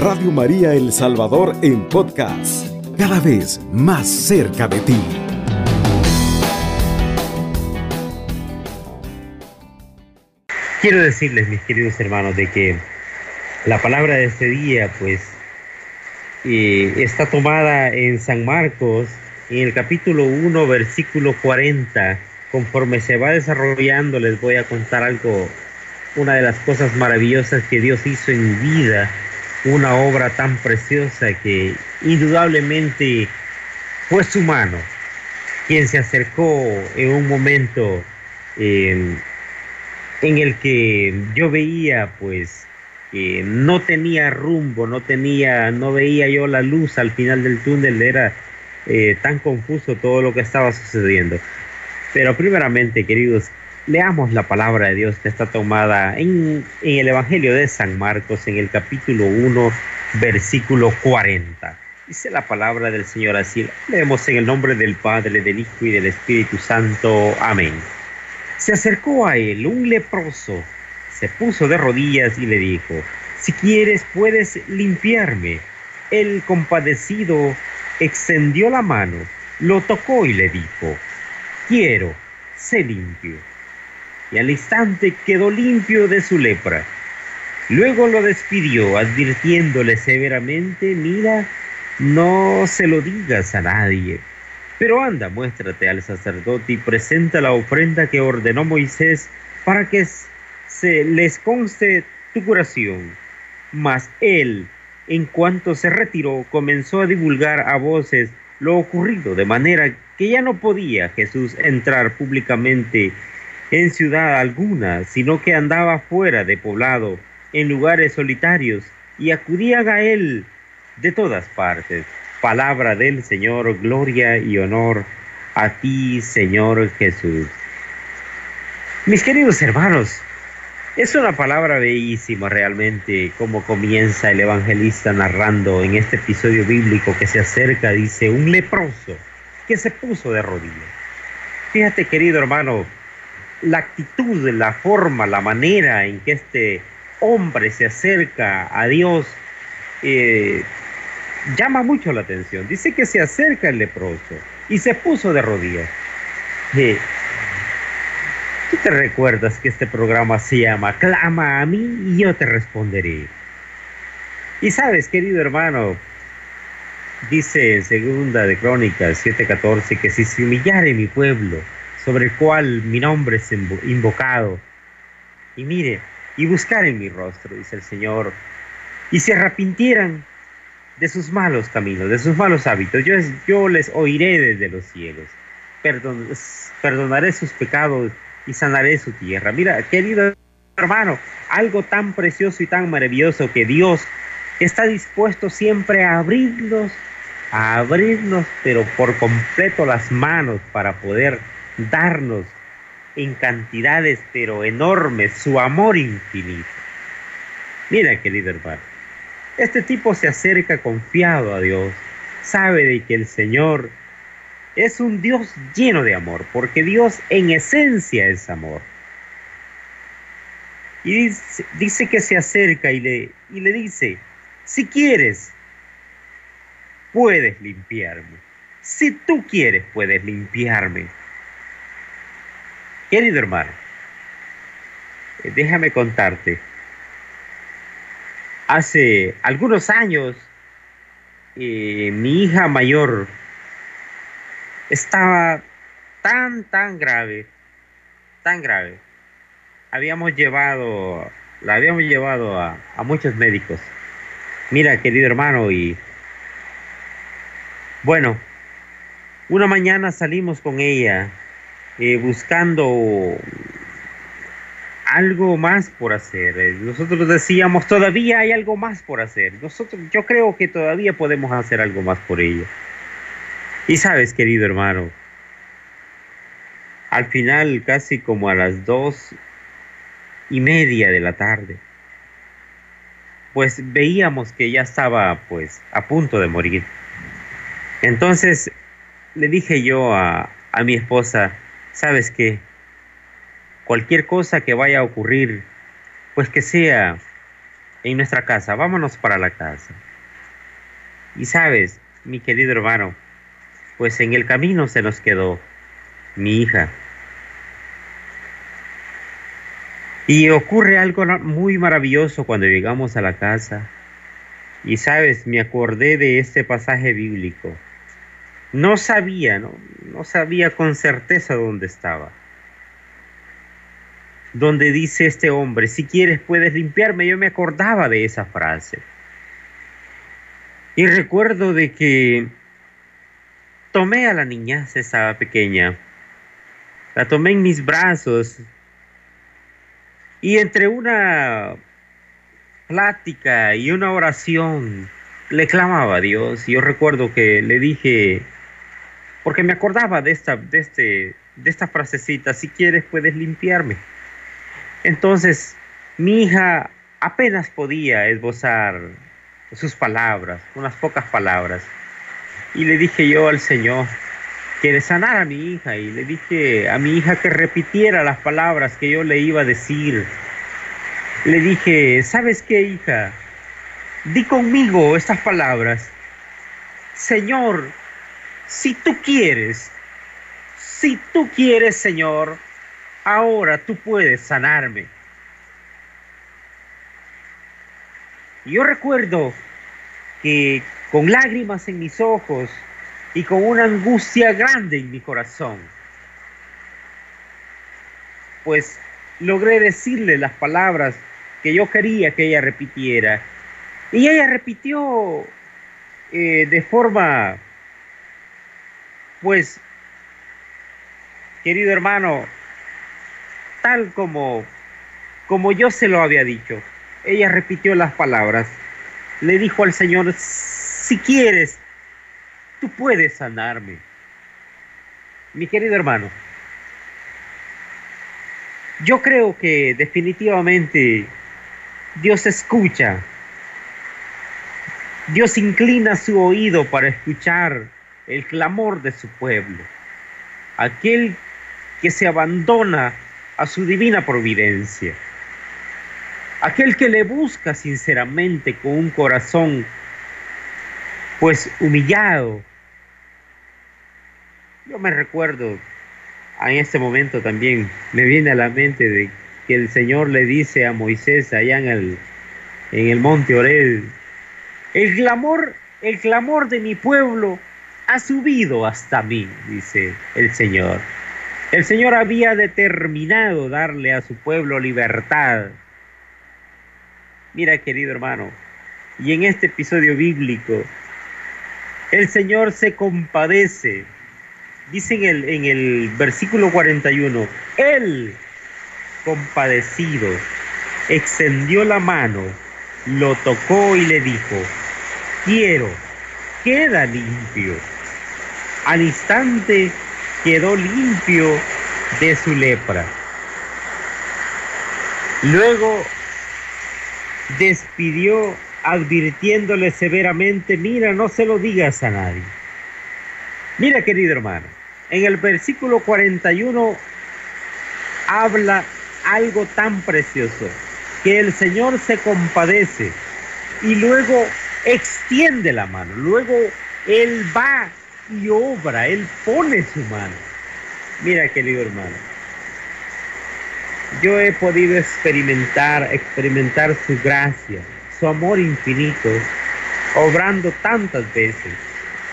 Radio María El Salvador en podcast, cada vez más cerca de ti. Quiero decirles, mis queridos hermanos, de que la palabra de este día, pues, eh, está tomada en San Marcos, en el capítulo 1, versículo 40. Conforme se va desarrollando, les voy a contar algo, una de las cosas maravillosas que Dios hizo en mi vida, una obra tan preciosa que indudablemente fue su mano quien se acercó en un momento eh, en el que yo veía pues que no tenía rumbo, no tenía, no veía yo la luz al final del túnel, era eh, tan confuso todo lo que estaba sucediendo. Pero primeramente, queridos, leamos la palabra de Dios que está tomada en, el Evangelio de San Marcos, en el capítulo 1, versículo 40. Dice la palabra del Señor así, leemos en el nombre del Padre, del Hijo y del Espíritu Santo. Amén. Se acercó a él un leproso, se puso de rodillas y le dijo, si quieres puedes limpiarme. El compadecido extendió la mano, lo tocó y le dijo, quiero, sé limpio. Y al instante quedó limpio de su lepra. Luego lo despidió, advirtiéndole severamente, mira, no se lo digas a nadie. Pero anda, muéstrate al sacerdote y presenta la ofrenda que ordenó Moisés para que se les conste tu curación. Mas él, en cuanto se retiró, comenzó a divulgar a voces lo ocurrido, de manera que ya no podía Jesús entrar públicamente en ciudad alguna, sino que andaba fuera de poblado, en lugares solitarios, y acudían a él de todas partes. Palabra del Señor, gloria y honor a ti, Señor Jesús. Mis queridos hermanos, es una palabra bellísima realmente como comienza el evangelista narrando en este episodio bíblico que se acerca, dice, un leproso que se puso de rodillas. Fíjate querido hermano, la actitud, la forma, la manera en que este hombre se acerca a Dios eh, llama mucho la atención. Dice que se acerca el leproso y se puso de rodillas. Eh, Tú te recuerdas que este programa se llama Clama a mí y yo te responderé. Y sabes, querido hermano, dice en segunda de Crónicas 7:14 que si se humillare mi pueblo, sobre el cual mi nombre es invocado, y mire, y buscar en mi rostro, dice el Señor, y se arrepintieran de sus malos caminos, de sus malos hábitos, yo, yo les oiré desde los cielos, Perdon, perdonaré sus pecados y sanaré su tierra. Mira, querido hermano, algo tan precioso y tan maravilloso que Dios está dispuesto siempre a abrirnos, a abrirnos, pero por completo las manos para poder darnos en cantidades pero enormes su amor infinito. Mira, querido hermano, este tipo se acerca confiado a Dios, sabe de que el Señor es un Dios lleno de amor, porque Dios en esencia es amor. Y dice, que se acerca y le, y le dice, si quieres, puedes limpiarme. Si tú quieres, puedes limpiarme. Querido hermano, eh, déjame contarte. Hace algunos años, eh, mi hija mayor estaba tan, tan grave, tan grave. Habíamos llevado, la habíamos llevado a, muchos médicos. Mira, querido hermano, y bueno, una mañana salimos con ella eh, buscando algo más por hacer. Eh, nosotros decíamos, todavía hay algo más por hacer. Nosotros, yo creo que todavía podemos hacer algo más por ella. Y sabes, querido hermano, al final, casi como a las dos y media de la tarde, pues veíamos que ya estaba pues a punto de morir. Entonces le dije yo a, a mi esposa, ¿sabes qué? Cualquier cosa que vaya a ocurrir, pues que sea en nuestra casa, vámonos para la casa. Y sabes, mi querido hermano, pues en el camino se nos quedó mi hija. Y ocurre algo muy maravilloso cuando llegamos a la casa. Y sabes, me acordé de este pasaje bíblico. No sabía, no, no sabía con certeza dónde estaba. Donde dice este hombre, si quieres puedes limpiarme. Yo me acordaba de esa frase. Y recuerdo de que tomé a la niña, esa pequeña, la tomé en mis brazos y entre una plática y una oración le clamaba a Dios. Yo recuerdo que le dije, porque me acordaba de esta, de este, de esta frasecita, si quieres puedes limpiarme. Entonces, mi hija apenas podía esbozar sus palabras, unas pocas palabras. Y le dije yo al Señor que de sanar a mi hija y le dije a mi hija que repitiera las palabras que yo le iba a decir. Le dije, ¿sabes qué, hija? Di conmigo estas palabras. Señor, si tú quieres, si tú quieres, Señor, ahora tú puedes sanarme. Yo recuerdo que con lágrimas en mis ojos y con una angustia grande en mi corazón, pues logré decirle las palabras que yo quería que ella repitiera. Y ella repitió eh, de forma, pues, querido hermano, tal como, como yo se lo había dicho. Ella repitió las palabras. Le dijo al Señor, si quieres, tú puedes sanarme. Mi querido hermano, yo creo que definitivamente Dios escucha. Dios inclina su oído para escuchar el clamor de su pueblo. Aquel que se abandona a su divina providencia. Aquel que le busca sinceramente con un corazón pues humillado. Yo me recuerdo en este momento también, me viene a la mente de que el Señor le dice a Moisés allá en el, en el monte Orel, el clamor, el clamor de mi pueblo ha subido hasta mí, dice el Señor. El Señor había determinado darle a su pueblo libertad, Mira, querido hermano, y en este episodio bíblico, el Señor se compadece. Dice en el, versículo 41, Él, compadecido, extendió la mano, lo tocó y le dijo, quiero, queda limpio. Al instante quedó limpio de su lepra. Luego despidió advirtiéndole severamente, mira, no se lo digas a nadie. Mira, querido hermano, en el versículo 41 habla algo tan precioso, que el Señor se compadece y luego extiende la mano, luego Él va y obra, Él pone su mano. Mira, querido hermano, yo he podido experimentar, experimentar su gracia, su amor infinito, obrando tantas veces.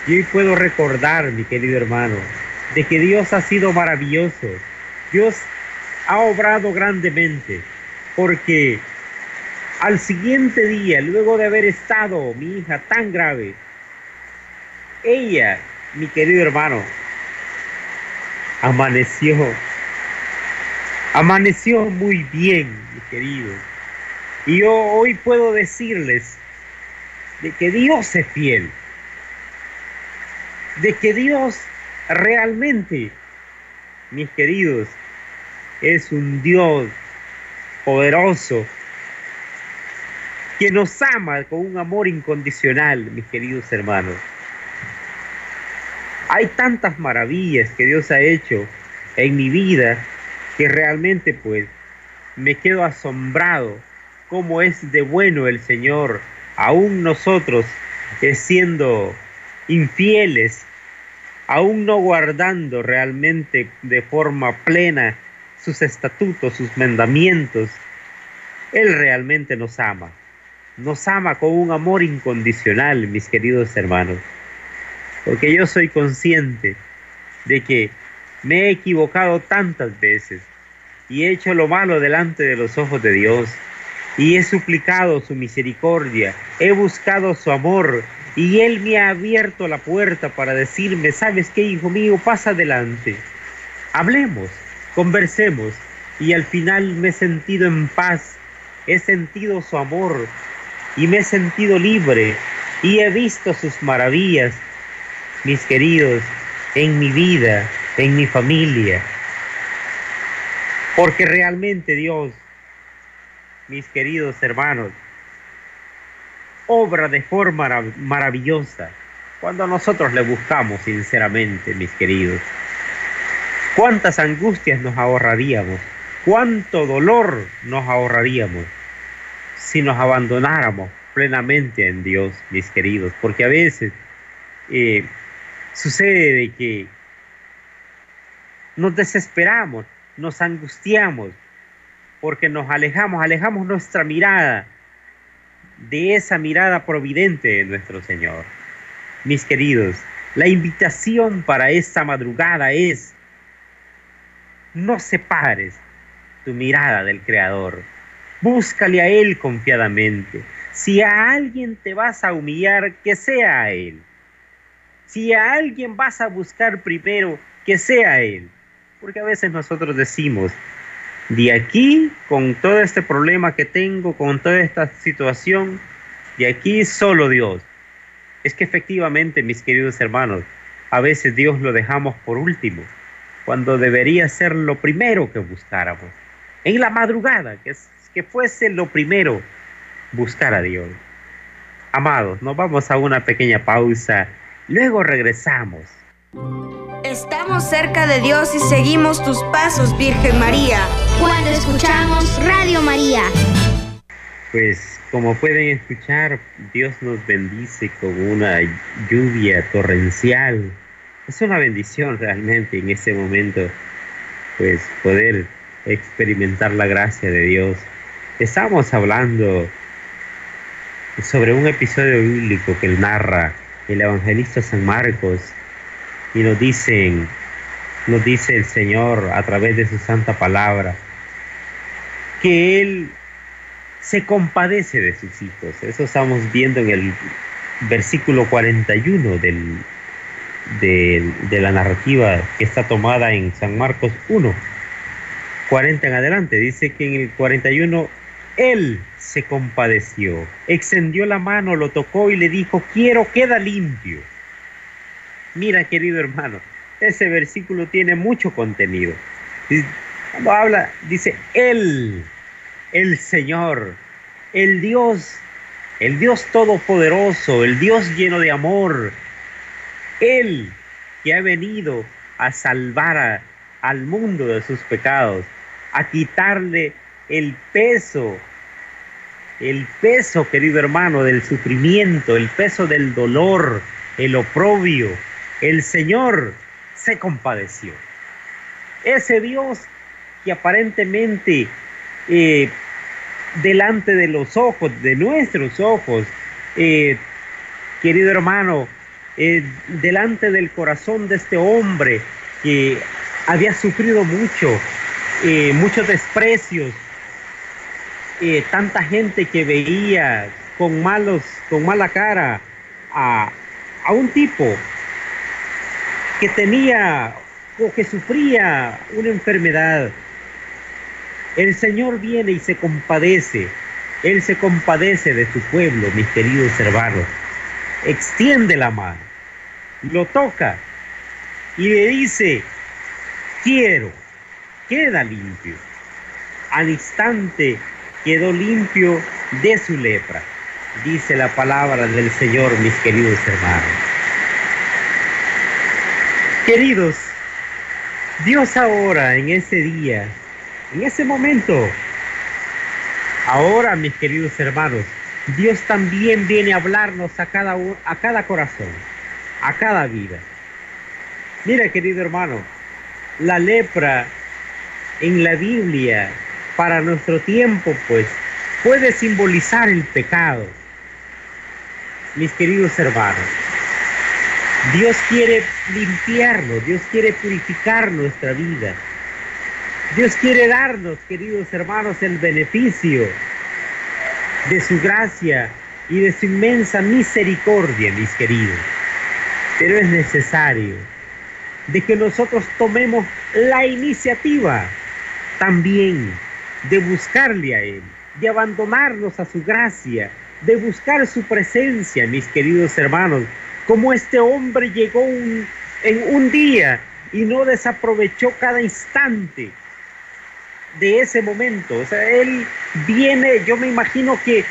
Y hoy puedo recordar, mi querido hermano, de que Dios ha sido maravilloso. Dios ha obrado grandemente, porque al siguiente día, luego de haber estado mi hija tan grave, ella, mi querido hermano, amaneció Amaneció muy bien, mi querido. Y yo hoy puedo decirles de que Dios es fiel. De que Dios realmente, mis queridos, es un Dios poderoso que nos ama con un amor incondicional, mis queridos hermanos. Hay tantas maravillas que Dios ha hecho en mi vida que realmente pues me quedo asombrado cómo es de bueno el Señor, aún nosotros eh, siendo infieles, aún no guardando realmente de forma plena sus estatutos, sus mandamientos, Él realmente nos ama. Nos ama con un amor incondicional, mis queridos hermanos. Porque yo soy consciente de que me he equivocado tantas veces y he hecho lo malo delante de los ojos de Dios y he suplicado su misericordia, he buscado su amor y Él me ha abierto la puerta para decirme, ¿sabes qué, hijo mío? Pasa adelante. Hablemos, conversemos y al final me he sentido en paz, he sentido su amor y me he sentido libre y he visto sus maravillas, mis queridos, en mi vida, en mi familia. Porque realmente Dios, mis queridos hermanos, obra de forma maravillosa cuando nosotros le buscamos sinceramente, mis queridos. ¿Cuántas angustias nos ahorraríamos? ¿Cuánto dolor nos ahorraríamos si nos abandonáramos plenamente en Dios, mis queridos? Porque a veces eh, sucede que nos desesperamos, nos angustiamos, porque nos alejamos, alejamos nuestra mirada de esa mirada providente de nuestro Señor. Mis queridos, la invitación para esta madrugada es, no separes tu mirada del Creador, búscale a Él confiadamente. Si a alguien te vas a humillar, que sea a Él. Si a alguien vas a buscar primero, que sea Él. Porque a veces nosotros decimos, de aquí, con todo este problema que tengo, con toda esta situación, de aquí solo Dios. Es que efectivamente, mis queridos hermanos, a veces Dios lo dejamos por último, cuando debería ser lo primero que buscáramos. En la madrugada, que, fuese lo primero, buscar a Dios. Amados, nos vamos a una pequeña pausa, luego regresamos. Estamos cerca de Dios y seguimos tus pasos, Virgen María. Cuando escuchamos Radio María. Pues como pueden escuchar, Dios nos bendice con una lluvia torrencial. Es una bendición realmente en ese momento, pues poder experimentar la gracia de Dios. Estamos hablando sobre un episodio bíblico que narra el evangelista San Marcos y nos dicen, nos dice el Señor a través de su santa palabra, que Él se compadece de sus hijos. Eso estamos viendo en el versículo 41 del, de la narrativa que está tomada en San Marcos 1, 40 en adelante. Dice que en el 41 Él se compadeció, extendió la mano, lo tocó y le dijo, quiero, queda limpio. Mira, querido hermano, ese versículo tiene mucho contenido. Cuando habla, dice, Él, el Señor, el Dios, el Dios todopoderoso, el Dios lleno de amor, Él que ha venido a salvar al mundo de sus pecados, a quitarle el peso, el peso, querido hermano, del sufrimiento, el peso del dolor, el oprobio, el Señor se compadeció. Ese Dios que aparentemente eh, delante de los ojos, de nuestros ojos, eh, querido hermano, eh, delante del corazón de este hombre que había sufrido mucho, muchos desprecios, tanta gente que veía con malos, con mala cara a, a un tipo que tenía o que sufría una enfermedad, el Señor viene y se compadece. Él se compadece de su pueblo, mis queridos hermanos. Extiende la mano, lo toca y le dice, quiero, queda limpio. Al instante quedó limpio de su lepra, dice la palabra del Señor, mis queridos hermanos. Queridos, Dios ahora en ese día, en ese momento, Ahora, mis queridos hermanos, Dios también viene a hablarnos a cada, a cada corazón, a cada vida. Mira, querido hermano, la lepra en la Biblia para nuestro tiempo, pues, puede simbolizar el pecado. Mis queridos hermanos, Dios quiere limpiarnos, Dios quiere purificar nuestra vida. Dios quiere darnos, queridos hermanos, el beneficio de su gracia y de su inmensa misericordia, mis queridos. Pero es necesario de que nosotros tomemos la iniciativa también de buscarle a Él, de abandonarnos a su gracia, de buscar su presencia, mis queridos hermanos, como este hombre llegó en un día y no desaprovechó cada instante de ese momento. O sea, él viene, yo me imagino que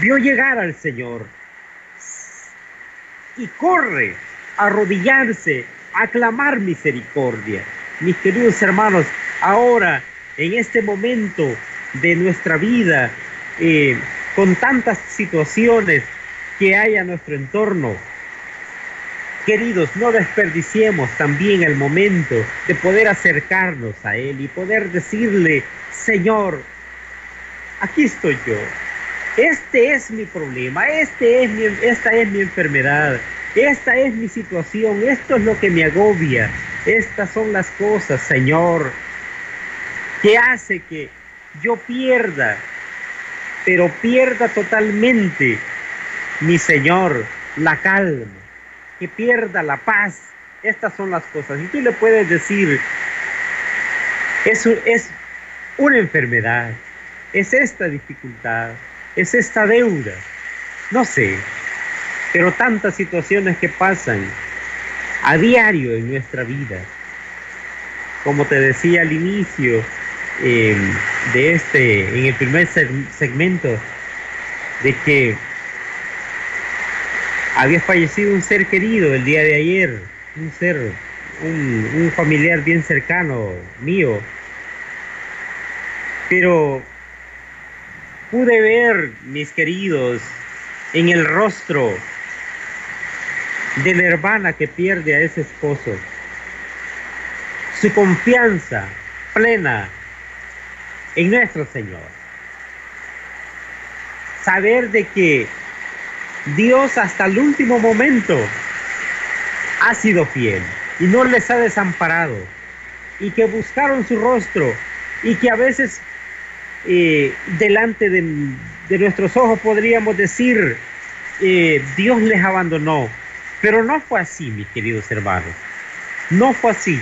vio llegar al Señor y corre a arrodillarse, a clamar misericordia. Mis queridos hermanos, ahora, en este momento de nuestra vida, eh, con tantas situaciones que hay a nuestro entorno, Queridos, no desperdiciemos también el momento de poder acercarnos a Él y poder decirle, Señor, aquí estoy yo. Este es mi problema, este es mi, esta es mi enfermedad, esta es mi situación, esto es lo que me agobia, estas son las cosas, Señor, que hace que yo pierda, pero pierda totalmente, mi Señor, la calma que pierda la paz. Estas son las cosas. Y tú le puedes decir, es una enfermedad, es esta dificultad, es esta deuda, no sé, pero tantas situaciones que pasan a diario en nuestra vida. Como te decía al inicio em, de este, en el primer segmento, de que había fallecido un ser querido el día de ayer, un ser, un, familiar bien cercano mío. Pero pude ver, mis queridos, en el rostro de la hermana que pierde a ese esposo, su confianza plena en nuestro Señor. Saber de que Dios hasta el último momento ha sido fiel y no les ha desamparado y que buscaron su rostro y que a veces eh, delante de, nuestros ojos podríamos decir eh, Dios les abandonó pero no fue así mis queridos hermanos no fue así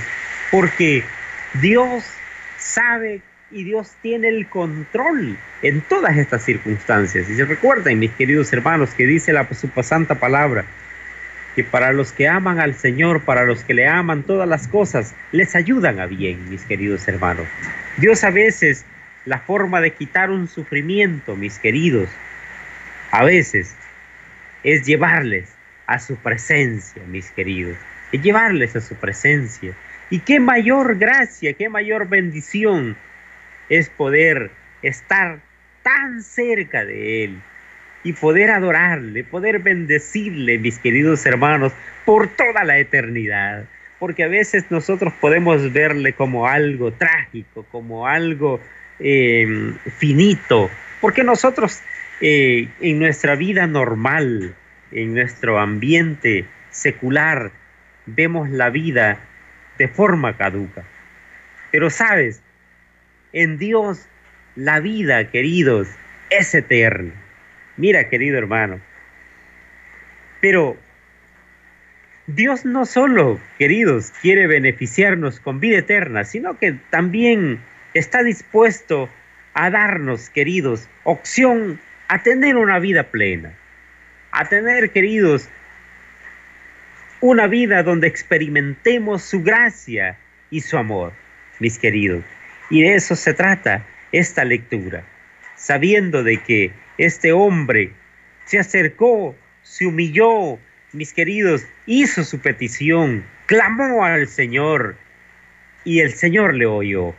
porque Dios sabe y Dios tiene el control en todas estas circunstancias. Y se recuerden, mis queridos hermanos, que dice la su santa palabra, que para los que aman al Señor, para los que le aman, todas las cosas les ayudan a bien, mis queridos hermanos. Dios a veces, la forma de quitar un sufrimiento, mis queridos, a veces es llevarles a su presencia, mis queridos, es llevarles a su presencia. Y qué mayor gracia, qué mayor bendición es poder estar tan cerca de Él y poder adorarle, poder bendecirle, mis queridos hermanos, por toda la eternidad. Porque a veces nosotros podemos verle como algo trágico, como algo em, finito, porque nosotros eh, en nuestra vida normal, en nuestro ambiente secular, vemos la vida de forma caduca. Pero sabes, en Dios la vida, queridos, es eterna. Mira, querido hermano. Pero Dios no solo, queridos, quiere beneficiarnos con vida eterna, sino que también está dispuesto a darnos, queridos, opción a tener una vida plena, a tener, queridos, una vida donde experimentemos su gracia y su amor, mis queridos. Y de eso se trata esta lectura, sabiendo de que este hombre se acercó, se humilló, mis queridos, hizo su petición, clamó al Señor y el Señor le oyó.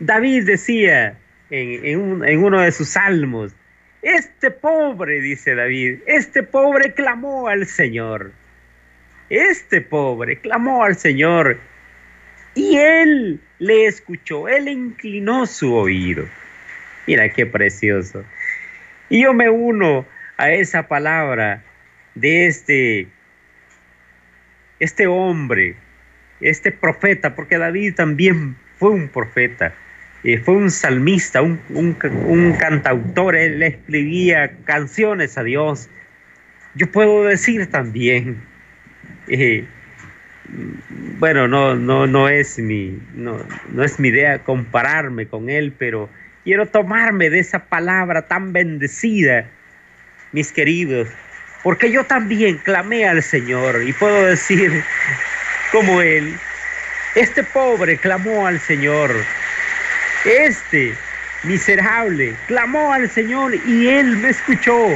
David decía, en, en uno de sus salmos. Este pobre, dice David, este pobre clamó al Señor. Este pobre clamó al Señor y él le escuchó, él inclinó su oído. Mira qué precioso. Y yo me uno a esa palabra de este, este hombre, este profeta, porque David también fue un profeta, eh, fue un salmista, un, un, cantautor, él escribía canciones a Dios. Yo puedo decir también, eh, bueno, no, no, no es mi, no, no es mi idea compararme con él, pero quiero tomarme de esa palabra tan bendecida, mis queridos, porque yo también clamé al Señor y puedo decir como él, este pobre clamó al Señor, este miserable clamó al Señor y él me escuchó,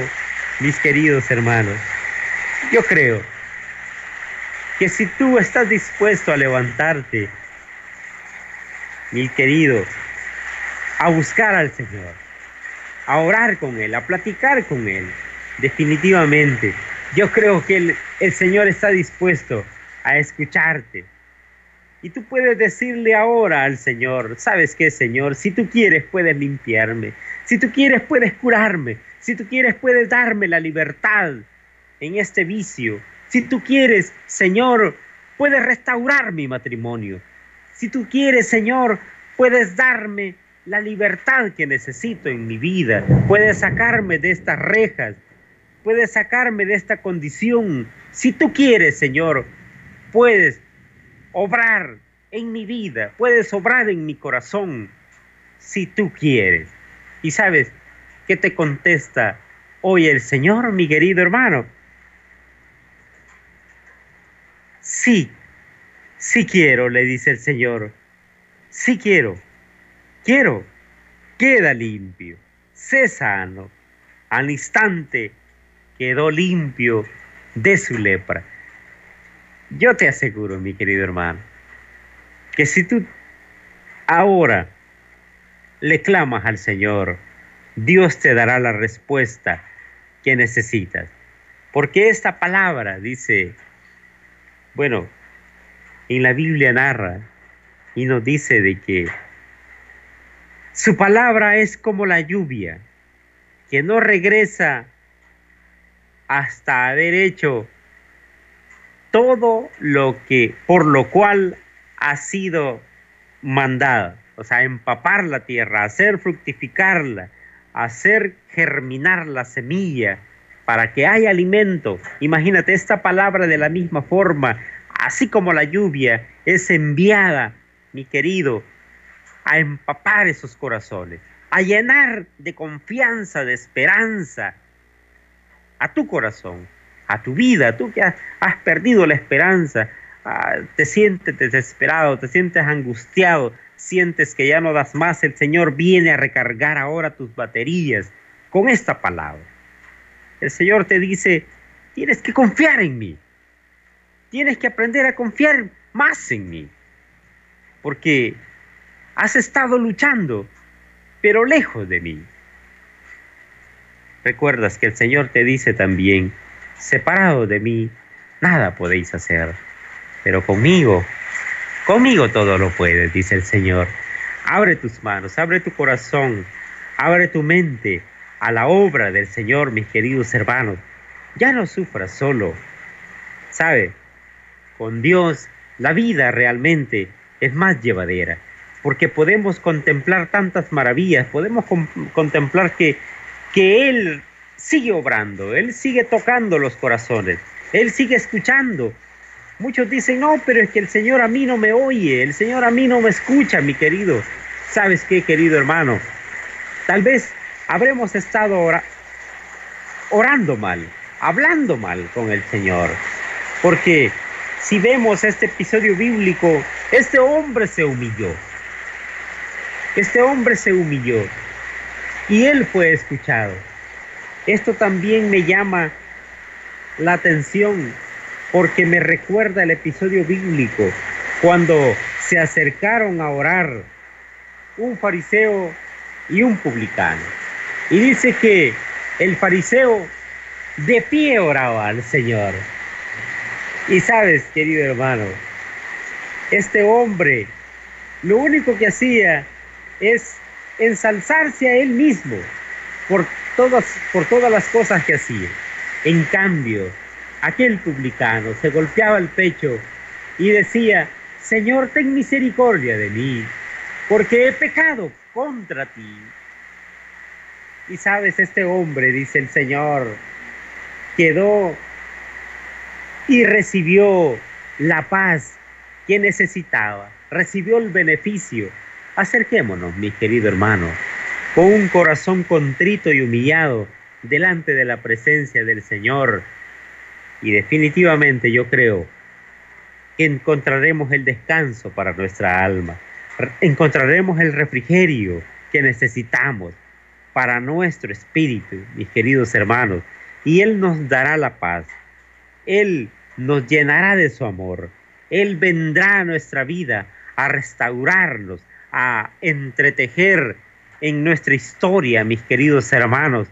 mis queridos hermanos. Yo creo que si tú estás dispuesto a levantarte, mi querido, a buscar al Señor, a orar con Él, a platicar con Él, definitivamente, yo creo que el, Señor está dispuesto a escucharte. Y tú puedes decirle ahora al Señor, ¿sabes qué, Señor? Si tú quieres, puedes limpiarme. Si tú quieres, puedes curarme. Si tú quieres, puedes darme la libertad en este vicio. Si tú quieres, Señor, puedes restaurar mi matrimonio. Si tú quieres, Señor, puedes darme la libertad que necesito en mi vida. Puedes sacarme de estas rejas. Puedes sacarme de esta condición. Si tú quieres, Señor, puedes obrar en mi vida. Puedes obrar en mi corazón. Si tú quieres. Y sabes, ¿qué te contesta hoy el Señor, mi querido hermano? Sí, sí quiero, le dice el Señor. Sí quiero, quiero. Queda limpio, sé sano. Al instante quedó limpio de su lepra. Yo te aseguro, mi querido hermano, que si tú ahora le clamas al Señor, Dios te dará la respuesta que necesitas. Porque esta palabra, dice bueno, en la Biblia narra y nos dice de que su palabra es como la lluvia, que no regresa hasta haber hecho todo lo que por lo cual ha sido mandada, o sea, empapar la tierra, hacer fructificarla, hacer germinar la semilla, para que haya alimento. Imagínate esta palabra de la misma forma, así como la lluvia es enviada, mi querido, a empapar esos corazones, a llenar de confianza, de esperanza a tu corazón, a tu vida, tú que has, perdido la esperanza, ah, te sientes desesperado, te sientes angustiado, sientes que ya no das más, el Señor viene a recargar ahora tus baterías con esta palabra. El Señor te dice, tienes que confiar en mí. Tienes que aprender a confiar más en mí. Porque has estado luchando, pero lejos de mí. Recuerdas que el Señor te dice también, separado de mí, nada podéis hacer. Pero conmigo, conmigo todo lo puedes, dice el Señor. Abre tus manos, abre tu corazón, abre tu mente a la obra del Señor, mis queridos hermanos. Ya no sufras solo. ¿Sabe? Con Dios la vida realmente es más llevadera, porque podemos contemplar tantas maravillas, podemos contemplar que, que Él sigue obrando, Él sigue tocando los corazones, Él sigue escuchando. Muchos dicen, no, pero es que el Señor a mí no me oye, el Señor a mí no me escucha, mi querido. ¿Sabes qué, querido hermano? Tal vez habremos estado orando mal, hablando mal con el Señor. Porque si vemos este episodio bíblico, este hombre se humilló. Este hombre se humilló y él fue escuchado. Esto también me llama la atención porque me recuerda el episodio bíblico cuando se acercaron a orar un fariseo y un publicano. Y dice que el fariseo de pie oraba al Señor. Y sabes, querido hermano, este hombre lo único que hacía es ensalzarse a él mismo por todas, por todas las cosas que hacía. En cambio, aquel publicano se golpeaba el pecho y decía, Señor, ten misericordia de mí, porque he pecado contra ti. Y sabes, este hombre, dice el Señor, quedó y recibió la paz que necesitaba, recibió el beneficio. Acerquémonos, mi querido hermano, con un corazón contrito y humillado delante de la presencia del Señor. Y definitivamente yo creo que encontraremos el descanso para nuestra alma, encontraremos el refrigerio que necesitamos para nuestro espíritu, mis queridos hermanos, y Él nos dará la paz, Él nos llenará de su amor, Él vendrá a nuestra vida a restaurarnos, a entretejer en nuestra historia, mis queridos hermanos,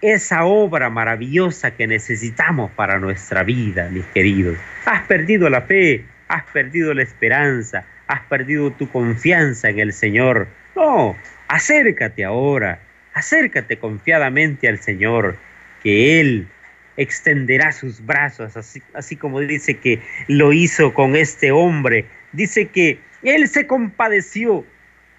esa obra maravillosa que necesitamos para nuestra vida, mis queridos. Has perdido la fe, has perdido la esperanza, has perdido tu confianza en el Señor. No, acércate ahora, acércate confiadamente al Señor, que Él extenderá sus brazos, así, así como dice que lo hizo con este hombre. Dice que Él se compadeció,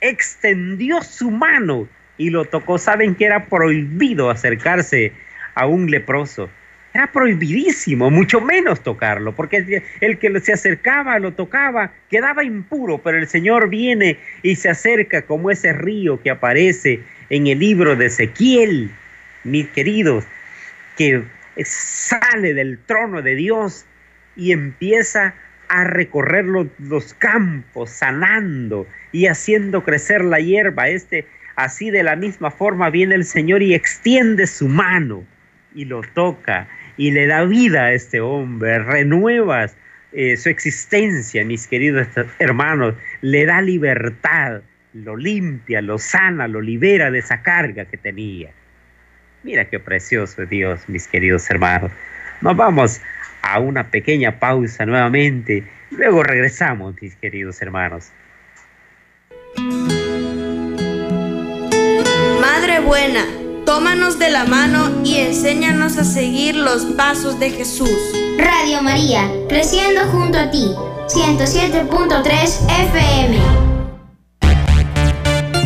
extendió su mano y lo tocó. Saben que era prohibido acercarse a un leproso. Era prohibidísimo, mucho menos tocarlo, porque el que se acercaba, lo tocaba, quedaba impuro, pero el Señor viene y se acerca como ese río que aparece en el libro de Ezequiel, mis queridos, que sale del trono de Dios y empieza a recorrer los, campos, sanando y haciendo crecer la hierba. Este Así de la misma forma viene el Señor y extiende su mano y lo toca y le da vida a este hombre, renuevas eh, su existencia, mis queridos hermanos, le da libertad, lo limpia, lo sana, lo libera de esa carga que tenía. Mira qué precioso Dios, mis queridos hermanos. Nos vamos a una pequeña pausa nuevamente, luego regresamos, mis queridos hermanos. Madre buena, tómanos de la mano y enséñanos a seguir los pasos de Jesús. Radio María, creciendo junto a ti, 107.3 FM.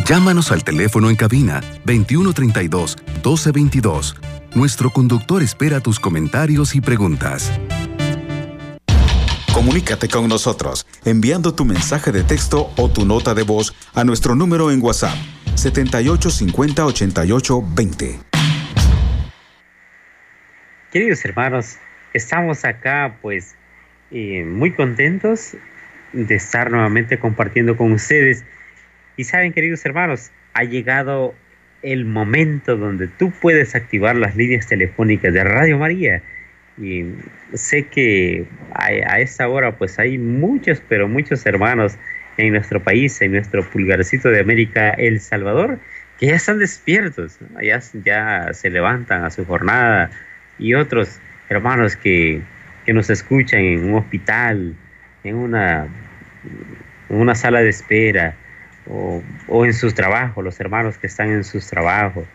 Llámanos al teléfono en cabina 2132 1222. Nuestro conductor espera tus comentarios y preguntas. Comunícate con nosotros enviando tu mensaje de texto o tu nota de voz a nuestro número en WhatsApp 78 50 88 20. Queridos hermanos, estamos acá pues eh, muy contentos de estar nuevamente compartiendo con ustedes. Y saben, queridos hermanos, ha llegado el momento donde tú puedes activar las líneas telefónicas de Radio María. Y sé que a, a esta hora pues hay muchos, pero muchos hermanos en nuestro país, en nuestro pulgarcito de América, El Salvador, que ya están despiertos, ya, ya se levantan a su jornada, y otros hermanos que, que nos escuchan en un hospital, en una, una sala de espera, o, o, en sus trabajos, los hermanos que están en sus trabajos.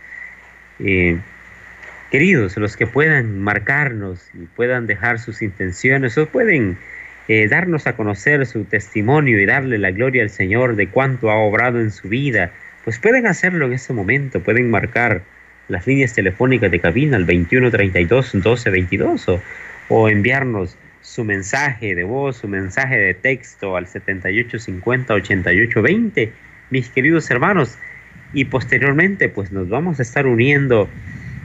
Eh, queridos, los que puedan marcarnos y puedan dejar sus intenciones o pueden eh, darnos a conocer su testimonio y darle la gloria al Señor de cuánto ha obrado en su vida, pues pueden hacerlo en este momento, pueden marcar las líneas telefónicas de cabina al 2132 1222 o, o enviarnos su mensaje de voz, su mensaje de texto al 7850 8820, mis queridos hermanos, y posteriormente pues nos vamos a estar uniendo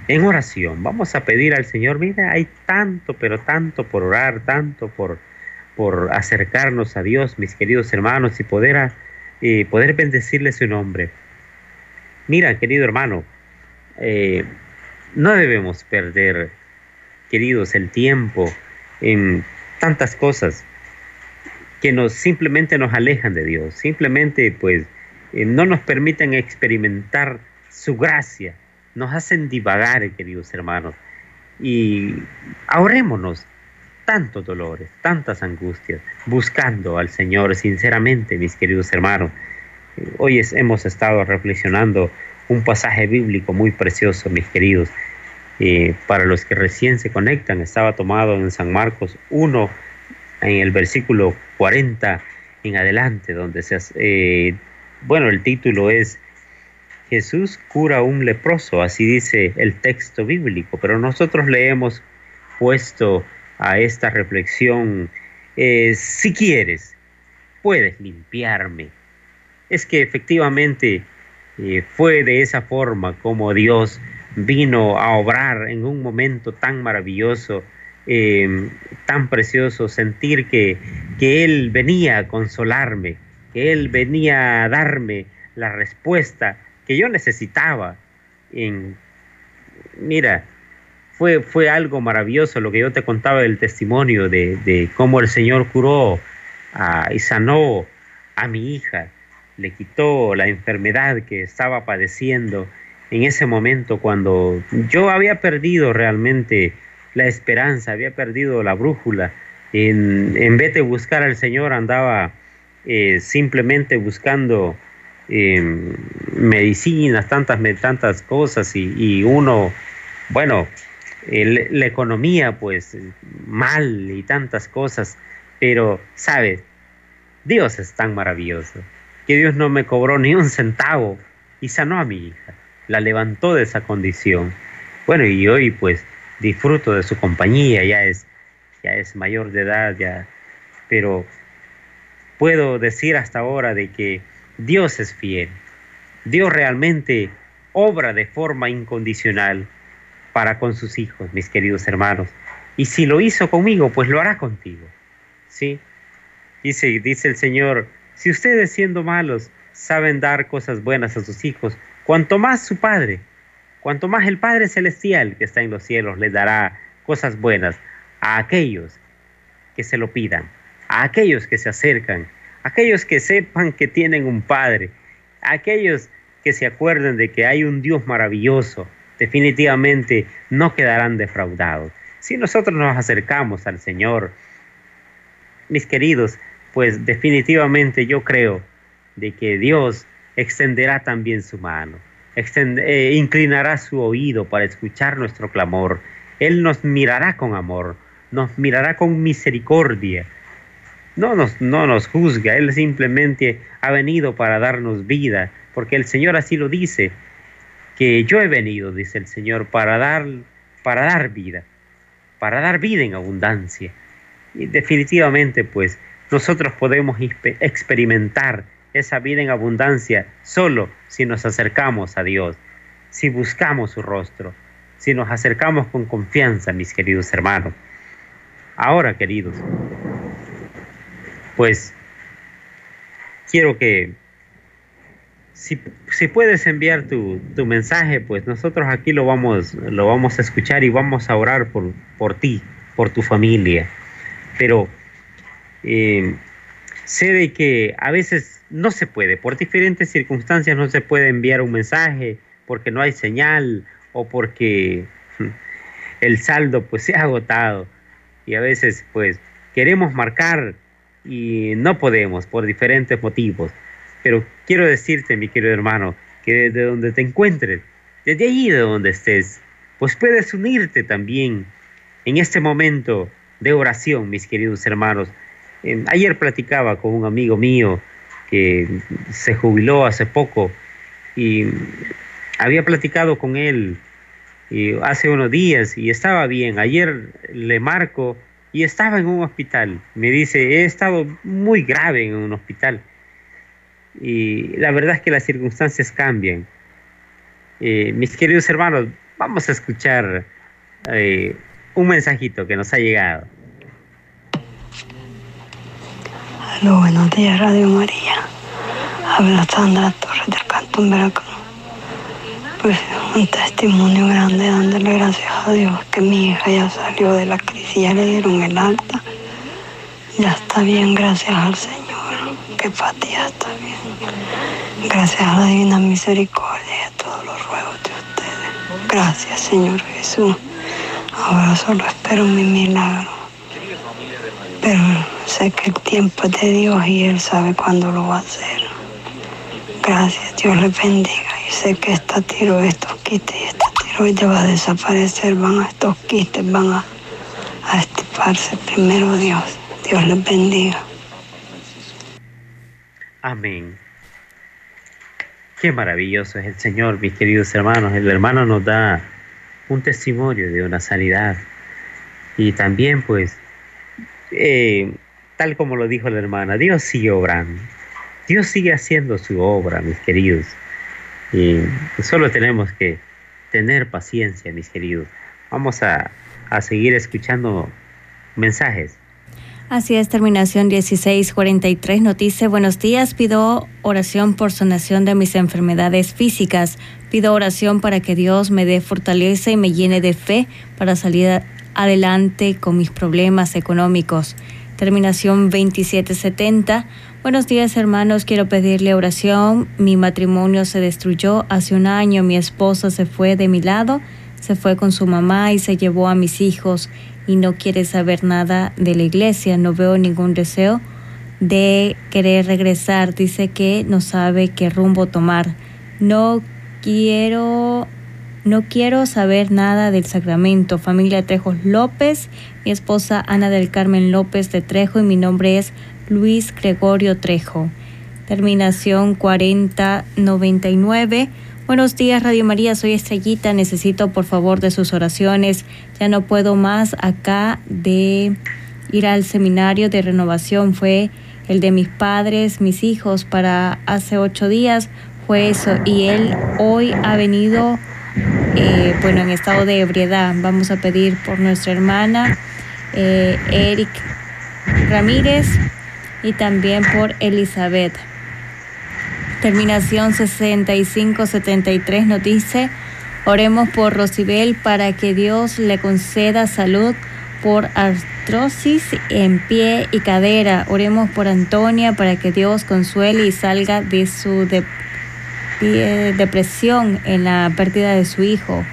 en oración. Vamos a pedir al Señor, mira, hay tanto, pero tanto por orar, tanto por por acercarnos a Dios, mis queridos hermanos, y poder, eh, poder bendecirle su nombre. Mira, querido hermano, eh, no debemos perder, queridos, el tiempo en tantas cosas que nos simplemente nos alejan de Dios, simplemente pues eh, no nos permiten experimentar su gracia, nos hacen divagar, queridos hermanos. Y ahorrémonos tantos dolores, tantas angustias, buscando al Señor sinceramente, mis queridos hermanos. Hoy hemos estado reflexionando un pasaje bíblico muy precioso, mis queridos. Eh, para los que recién se conectan, estaba tomado en San Marcos 1, en el versículo 40 en adelante, donde se, eh, bueno, el título es Jesús cura un leproso, así dice el texto bíblico, pero nosotros le hemos puesto a esta reflexión, eh, si quieres, puedes limpiarme. Es que efectivamente eh, fue de esa forma como Dios vino a obrar en un momento tan maravilloso, em, tan precioso, sentir que, que Él venía a consolarme, que Él venía a darme la respuesta que yo necesitaba. En, mira, fue, fue algo maravilloso lo que yo te contaba del testimonio de, de cómo el Señor curó y sanó a mi hija le quitó la enfermedad que estaba padeciendo en ese momento cuando yo había perdido realmente la esperanza, había perdido la brújula. En, en vez de buscar al Señor andaba eh, simplemente buscando em, medicinas, tantas, tantas cosas y, uno, bueno, la economía pues mal y tantas cosas, pero, ¿sabes? Dios es tan maravilloso que Dios no me cobró ni un centavo y sanó a mi hija, la levantó de esa condición. Bueno, y hoy pues disfruto de su compañía, ya es, ya es mayor de edad, ya, pero puedo decir hasta ahora de que Dios es fiel. Dios realmente obra de forma incondicional para con sus hijos, mis queridos hermanos. Y si lo hizo conmigo, pues lo hará contigo. ¿Sí? Dice, dice el Señor, si ustedes siendo malos saben dar cosas buenas a sus hijos, cuanto más su Padre, cuanto más el Padre Celestial que está en los cielos les dará cosas buenas a aquellos que se lo pidan, a aquellos que se acercan, a aquellos que sepan que tienen un Padre, a aquellos que se acuerden de que hay un Dios maravilloso, definitivamente no quedarán defraudados. Si nosotros nos acercamos al Señor, mis queridos, pues definitivamente yo creo de que Dios extenderá también su mano, eh, inclinará su oído para escuchar nuestro clamor. Él nos mirará con amor, nos mirará con misericordia. No nos, no nos juzga, Él simplemente ha venido para darnos vida, porque el Señor así lo dice, que yo he venido, dice el Señor, para dar, para dar vida, para dar vida en abundancia. Y definitivamente, pues, nosotros podemos experimentar esa vida en abundancia solo si nos acercamos a Dios, si buscamos su rostro, si nos acercamos con confianza, mis queridos hermanos. Ahora, queridos, pues quiero que si, puedes enviar tu, mensaje, pues nosotros aquí lo vamos, lo vamos a escuchar y vamos a orar por, por ti, por tu familia. Pero eh, sé de que a veces no se puede, por diferentes circunstancias no se puede enviar un mensaje porque no hay señal o porque el saldo pues se ha agotado y a veces pues queremos marcar y no podemos por diferentes motivos. Pero quiero decirte, mi querido hermano, que desde donde te encuentres, desde allí de donde estés, pues puedes unirte también en este momento de oración, mis queridos hermanos, ayer platicaba con un amigo mío que se jubiló hace poco y había platicado con él hace unos días y estaba bien. Ayer le marco y estaba en un hospital. Me dice, he estado muy grave en un hospital. Y la verdad es que las circunstancias cambian. Eh, mis queridos hermanos, vamos a escuchar eh, un mensajito que nos ha llegado. Hola, buenos días, Radio María. Habla Sandra Torres del Cantón Veracruz. Pues un testimonio grande dándole gracias a Dios que mi hija ya salió de la crisis, ya le dieron el alta. Ya está bien, gracias al Señor. Que Pati ya está bien. Gracias a la divina misericordia y a todos los ruegos de ustedes. Gracias, Señor Jesús. Ahora solo espero mi milagro. Pero sé que el tiempo es de Dios y Él sabe cuándo lo va a hacer. Gracias, Dios les bendiga. Y sé que esta tiro, estos quites y esta tiroides va a desaparecer. Van a estos quites, van a, a estiparse primero Dios. Dios les bendiga. Amén. Qué maravilloso es el Señor, mis queridos hermanos. El hermano nos da un testimonio de una sanidad. Y también, pues, eh, tal como lo dijo la hermana, Dios sigue obrando. Dios sigue haciendo su obra, mis queridos. Y solo tenemos que tener paciencia, mis queridos. Vamos a, a seguir escuchando mensajes. Así es, terminación 1643 nos dice, buenos días, pido oración por sanación de mis enfermedades físicas, pido oración para que Dios me dé fortaleza y me llene de fe para salir adelante con mis problemas económicos. Terminación 2770, buenos días hermanos, quiero pedirle oración, mi matrimonio se destruyó hace un año, mi esposa se fue de mi lado, se fue con su mamá y se llevó a mis hijos y no quiere saber nada de la iglesia, no veo ningún deseo de querer regresar, dice que no sabe qué rumbo tomar. No quiero no quiero saber nada del sacramento. Familia Trejos López, mi esposa Ana del Carmen López de Trejo y mi nombre es Luis Gregorio Trejo. Terminación 4099. Buenos días, Radio María. Soy Estrellita. Necesito, por favor, de sus oraciones. Ya no puedo más acá de ir al seminario de renovación. Fue el de mis padres, mis hijos, para hace ocho días. Fue eso. Y él hoy ha venido, eh, bueno, en estado de ebriedad. Vamos a pedir por nuestra hermana eh, Eric Ramírez y también por Elizabeth. Terminación 6573 nos dice, oremos por Rosibel para que Dios le conceda salud por artrosis en pie y cadera. Oremos por Antonia para que Dios consuele y salga de su de, de, depresión en la pérdida de su hijo.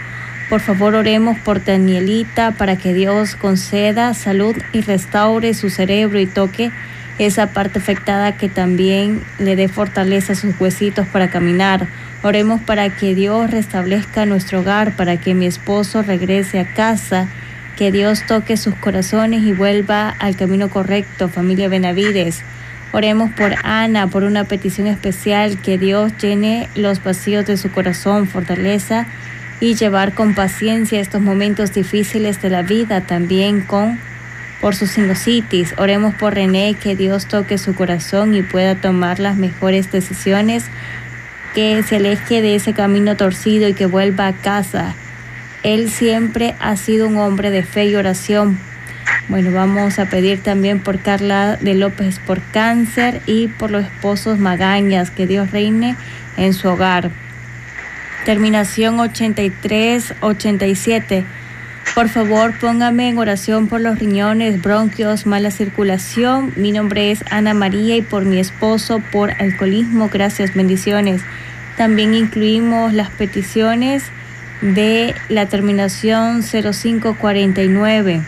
Por favor, oremos por Danielita para que Dios conceda salud y restaure su cerebro y toque esa parte afectada que también le dé fortaleza a sus huesitos para caminar. Oremos para que Dios restablezca nuestro hogar, para que mi esposo regrese a casa, que Dios toque sus corazones y vuelva al camino correcto, familia Benavides. Oremos por Ana, por una petición especial, que Dios llene los vacíos de su corazón, fortaleza y llevar con paciencia estos momentos difíciles de la vida, también con por su sinusitis. Oremos por René, que Dios toque su corazón y pueda tomar las mejores decisiones, que se aleje de ese camino torcido y que vuelva a casa. Él siempre ha sido un hombre de fe y oración. Bueno, vamos a pedir también por Carla de López por cáncer y por los esposos Magañas, que Dios reine en su hogar. Terminación 83-87. Por favor, póngame en oración por los riñones, bronquios, mala circulación. Mi nombre es Ana María y por mi esposo por alcoholismo. Gracias, bendiciones. También incluimos las peticiones de la terminación 0549.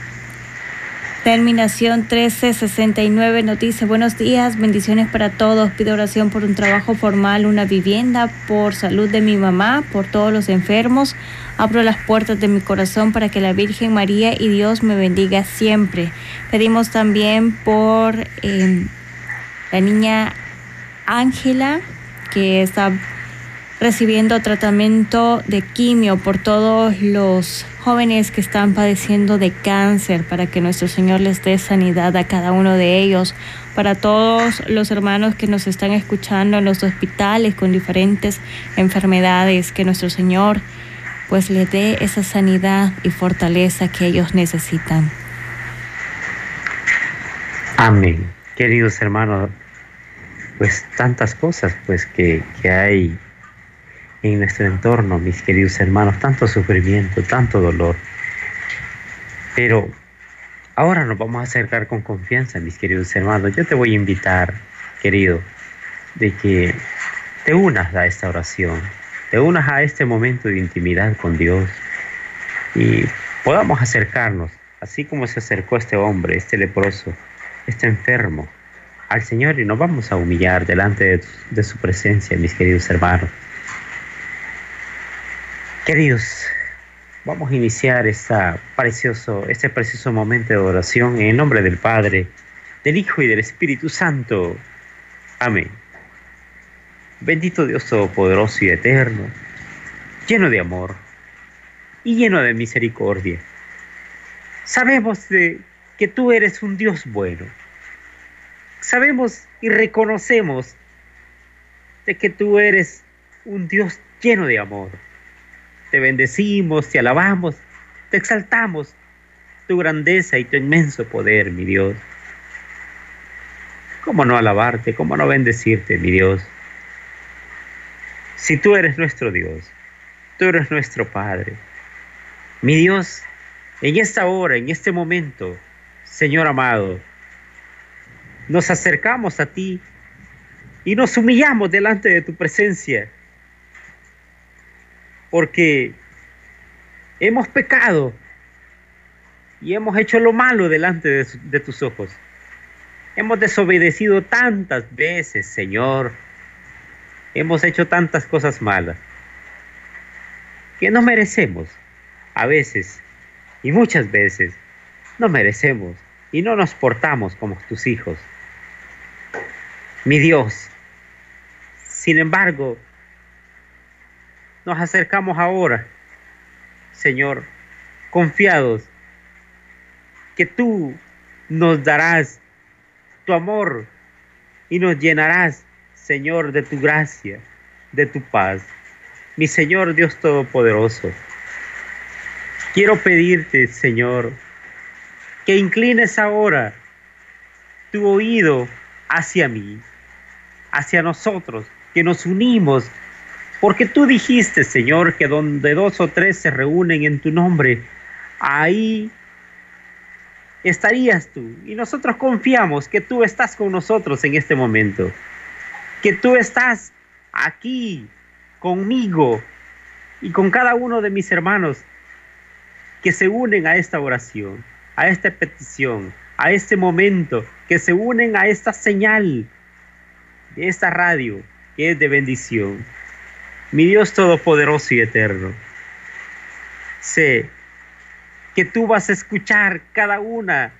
Terminación 1369 nos dice, buenos días, bendiciones para todos. Pido oración por un trabajo formal, una vivienda, por salud de mi mamá, por todos los enfermos. Abro las puertas de mi corazón para que la Virgen María y Dios me bendiga siempre. Pedimos también por eh, la niña Ángela, que está recibiendo tratamiento de quimio por todos los jóvenes que están padeciendo de cáncer, para que nuestro Señor les dé sanidad a cada uno de ellos, para todos los hermanos que nos están escuchando en los hospitales con diferentes enfermedades, que nuestro Señor pues les dé esa sanidad y fortaleza que ellos necesitan. Amén. Queridos hermanos, pues tantas cosas pues que, que hay en nuestro entorno, mis queridos hermanos, tanto sufrimiento, tanto dolor. Pero ahora nos vamos a acercar con confianza, mis queridos hermanos. Yo te voy a invitar, querido, de que te unas a esta oración, te unas a este momento de intimidad con Dios y podamos acercarnos, así como se acercó este hombre, este leproso, este enfermo, al Señor y nos vamos a humillar delante de, su presencia, mis queridos hermanos. Queridos, vamos a iniciar precioso, este precioso momento de oración en el nombre del Padre, del Hijo y del Espíritu Santo. Amén. Bendito Dios Todopoderoso y Eterno, lleno de amor y lleno de misericordia. Sabemos de que tú eres un Dios bueno. Sabemos y reconocemos de que tú eres un Dios lleno de amor te bendecimos, te alabamos, te exaltamos tu grandeza y tu inmenso poder, mi Dios. ¿Cómo no alabarte? ¿Cómo no bendecirte, mi Dios? Si tú eres nuestro Dios, tú eres nuestro Padre. Mi Dios, en esta hora, en este momento, Señor amado, nos acercamos a ti y nos humillamos delante de tu presencia porque hemos pecado y hemos hecho lo malo delante de, tus ojos. Hemos desobedecido tantas veces, Señor. Hemos hecho tantas cosas malas que no merecemos. A veces y muchas veces no merecemos y no nos portamos como tus hijos. Mi Dios, sin embargo, nos acercamos ahora, Señor, confiados que tú nos darás tu amor y nos llenarás, Señor, de tu gracia, de tu paz. Mi Señor Dios Todopoderoso, quiero pedirte, Señor, que inclines ahora tu oído hacia mí, hacia nosotros, que nos unimos porque tú dijiste, Señor, que donde dos o tres se reúnen en tu nombre, ahí estarías tú. Y nosotros confiamos que tú estás con nosotros en este momento. Que tú estás aquí conmigo y con cada uno de mis hermanos que se unen a esta oración, a esta petición, a este momento, que se unen a esta señal de esta radio que es de bendición mi Dios Todopoderoso y Eterno, sé que tú vas a escuchar cada una,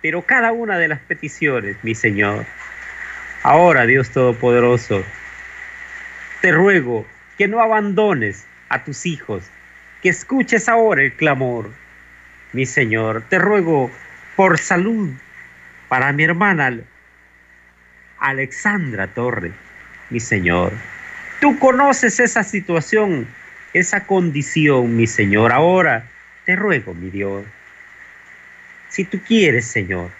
pero cada una de las peticiones, mi Señor. Ahora, Dios Todopoderoso, te ruego que no abandones a tus hijos, que escuches ahora el clamor. Mi Señor, te ruego por salud para mi hermana Alexandra Torre, mi Señor. Tú conoces esa situación, esa condición, mi Señor. Ahora te ruego, mi Dios, si tú quieres, Señor,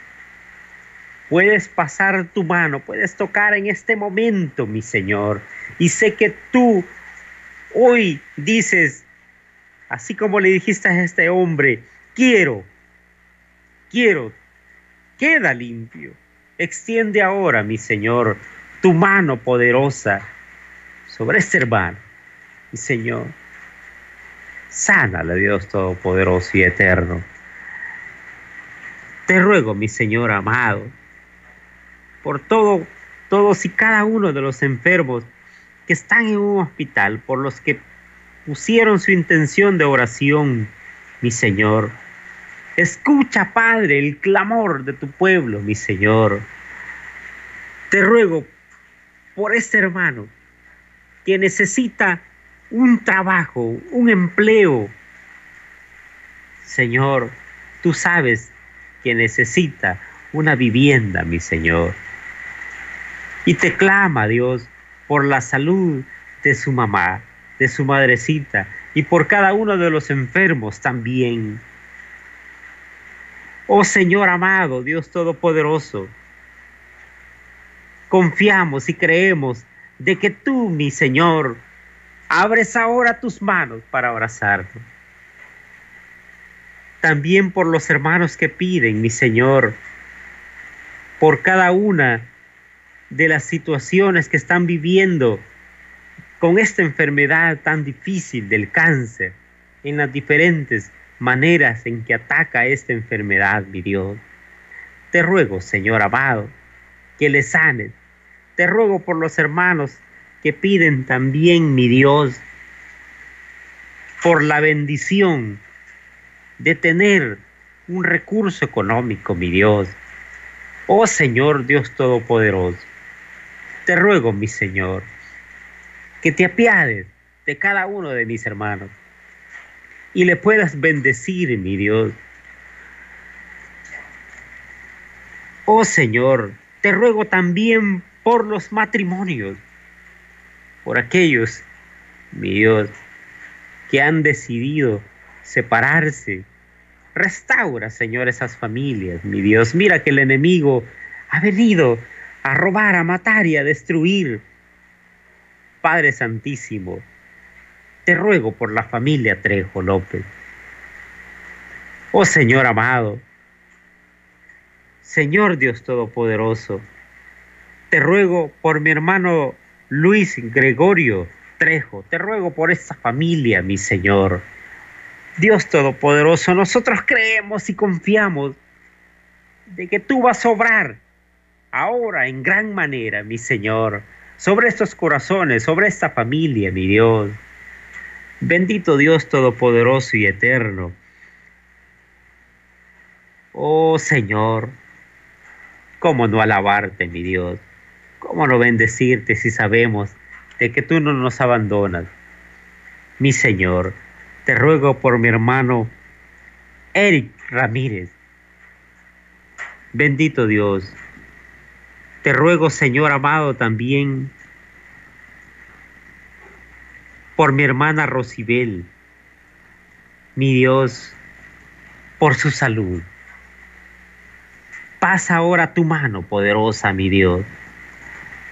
puedes pasar tu mano, puedes tocar en este momento, mi Señor. Y sé que tú hoy dices, así como le dijiste a este hombre, quiero, quiero, queda limpio. Extiende ahora, mi Señor, tu mano poderosa sobre este hermano. Y Señor, sánale Dios Todopoderoso y Eterno. Te ruego, mi Señor amado, por todo, todos y cada uno de los enfermos que están en un hospital, por los que pusieron su intención de oración, mi Señor. Escucha, Padre, el clamor de tu pueblo, mi Señor. Te ruego por este hermano que necesita un trabajo, un empleo. Señor, tú sabes que necesita una vivienda, mi Señor. Y te clama, Dios, por la salud de su mamá, de su madrecita y por cada uno de los enfermos también. Oh Señor amado, Dios Todopoderoso, confiamos y creemos de que tú, mi Señor, abres ahora tus manos para abrazarnos. También por los hermanos que piden, mi Señor, por cada una de las situaciones que están viviendo con esta enfermedad tan difícil del cáncer, en las diferentes maneras en que ataca esta enfermedad, mi Dios. Te ruego, Señor amado, que le sanes. Te ruego por los hermanos que piden también, mi Dios, por la bendición de tener un recurso económico, mi Dios. Oh Señor Dios Todopoderoso, te ruego, mi Señor, que te apiades de cada uno de mis hermanos y le puedas bendecir, mi Dios. Oh Señor, te ruego también por los matrimonios, por aquellos, mi Dios, que han decidido separarse. Restaura, Señor, esas familias, mi Dios. Mira que el enemigo ha venido a robar, a matar y a destruir. Padre Santísimo, te ruego por la familia Trejo López. Oh Señor amado, Señor Dios Todopoderoso, te ruego por mi hermano Luis Gregorio Trejo, te ruego por esta familia, mi Señor. Dios Todopoderoso, nosotros creemos y confiamos de que tú vas a obrar ahora en gran manera, mi Señor, sobre estos corazones, sobre esta familia, mi Dios. Bendito Dios Todopoderoso y Eterno. Oh Señor, ¿cómo no alabarte, mi Dios? ¿Cómo no bendecirte si sabemos de que tú no nos abandonas? Mi Señor, te ruego por mi hermano Eric Ramírez. Bendito Dios. Te ruego, Señor amado, también por mi hermana Rosibel, mi Dios, por su salud. Pasa ahora tu mano poderosa, mi Dios.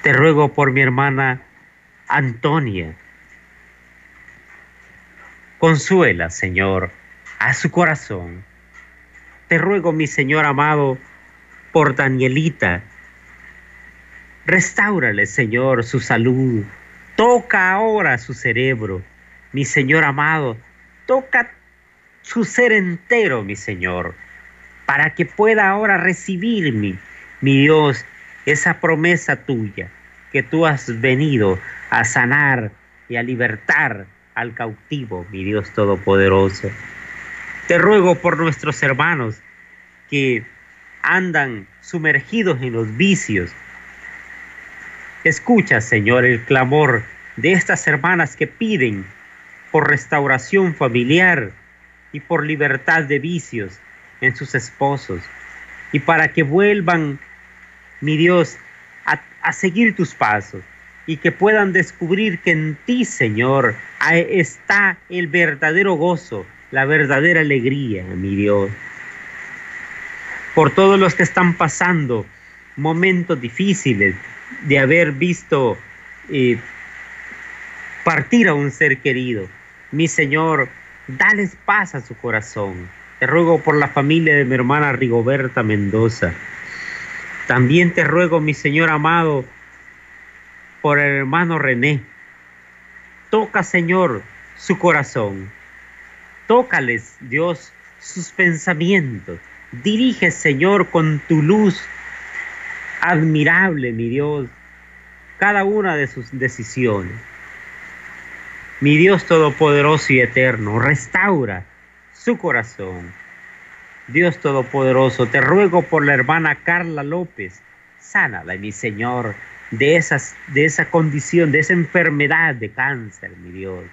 Te ruego por mi hermana Antonia. Consuela, Señor, a su corazón. Te ruego, mi Señor amado, por Danielita. Restáurale, Señor, su salud, Toca ahora su cerebro, mi Señor amado. Toca su ser entero, mi Señor, para que pueda ahora recibir, mi, mi Dios, esa promesa tuya, que tú has venido a sanar y a libertar al cautivo, mi Dios Todopoderoso. Te ruego por nuestros hermanos que andan sumergidos en los vicios, Escucha, Señor, el clamor de estas hermanas que piden por restauración familiar y por libertad de vicios en sus esposos y para que vuelvan, mi Dios, a, seguir tus pasos y que puedan descubrir que en ti, Señor, está el verdadero gozo, la verdadera alegría, mi Dios. Por todos los que están pasando momentos difíciles, de haber visto eh, partir a un ser querido. Mi Señor, dales paz a su corazón. Te ruego por la familia de mi hermana Rigoberta Mendoza. También te ruego, mi Señor amado, por el hermano René. Toca, Señor, su corazón. Tócales, Dios, sus pensamientos. Dirige, Señor, con tu luz admirable, mi Dios, cada una de sus decisiones. Mi Dios Todopoderoso y Eterno, restaura su corazón. Dios Todopoderoso, te ruego por la hermana Carla López, sánala, mi Señor, de, esas, de esa condición, de esa enfermedad de cáncer, mi Dios.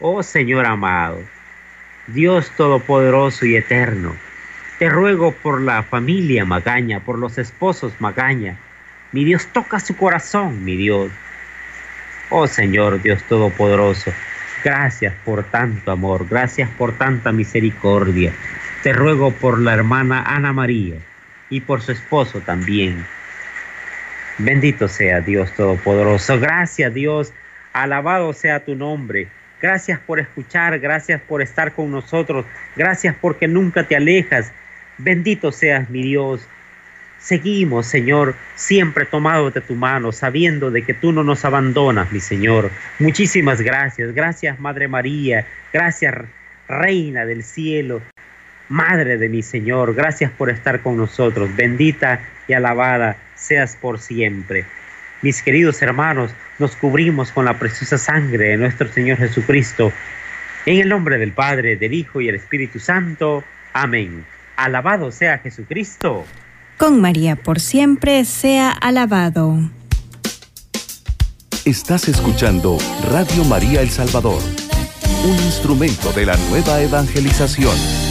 Oh Señor amado, Dios Todopoderoso y Eterno, te ruego por la familia Magaña, por los esposos Magaña. Mi Dios, toca su corazón, mi Dios. Oh Señor Dios Todopoderoso, gracias por tanto amor, gracias por tanta misericordia. Te ruego por la hermana Ana María y por su esposo también. Bendito sea Dios Todopoderoso. Gracias Dios, alabado sea tu nombre. Gracias por escuchar, gracias por estar con nosotros, gracias porque nunca te alejas, Bendito seas mi Dios. seguimos, Señor, siempre tomados de tu mano, sabiendo de que tú no nos abandonas, mi Señor. Muchísimas gracias. Gracias, Madre María. Gracias, Reina del cielo. Madre de mi Señor, gracias por estar con nosotros. Bendita y alabada seas por siempre. Mis queridos hermanos, nos cubrimos con la preciosa sangre de nuestro Señor Jesucristo. En el nombre del Padre, del Hijo y el Espíritu Santo. Amén. Alabado sea Jesucristo. Con María por siempre sea alabado. Estás escuchando Radio María El Salvador, un instrumento de la nueva evangelización.